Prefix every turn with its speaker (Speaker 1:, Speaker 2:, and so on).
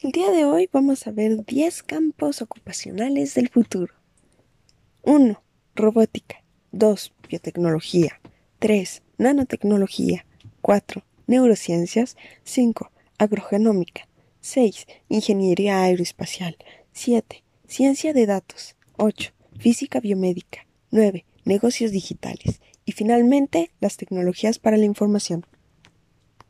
Speaker 1: El día de hoy vamos a ver 10 campos ocupacionales del futuro. 1. Robótica. 2. Biotecnología. 3. Nanotecnología. 4. Neurociencias. 5. Agrogenómica. 6. Ingeniería aeroespacial. 7. Ciencia de datos. 8. Física biomédica. 9. Negocios digitales. Y finalmente, las tecnologías para la información.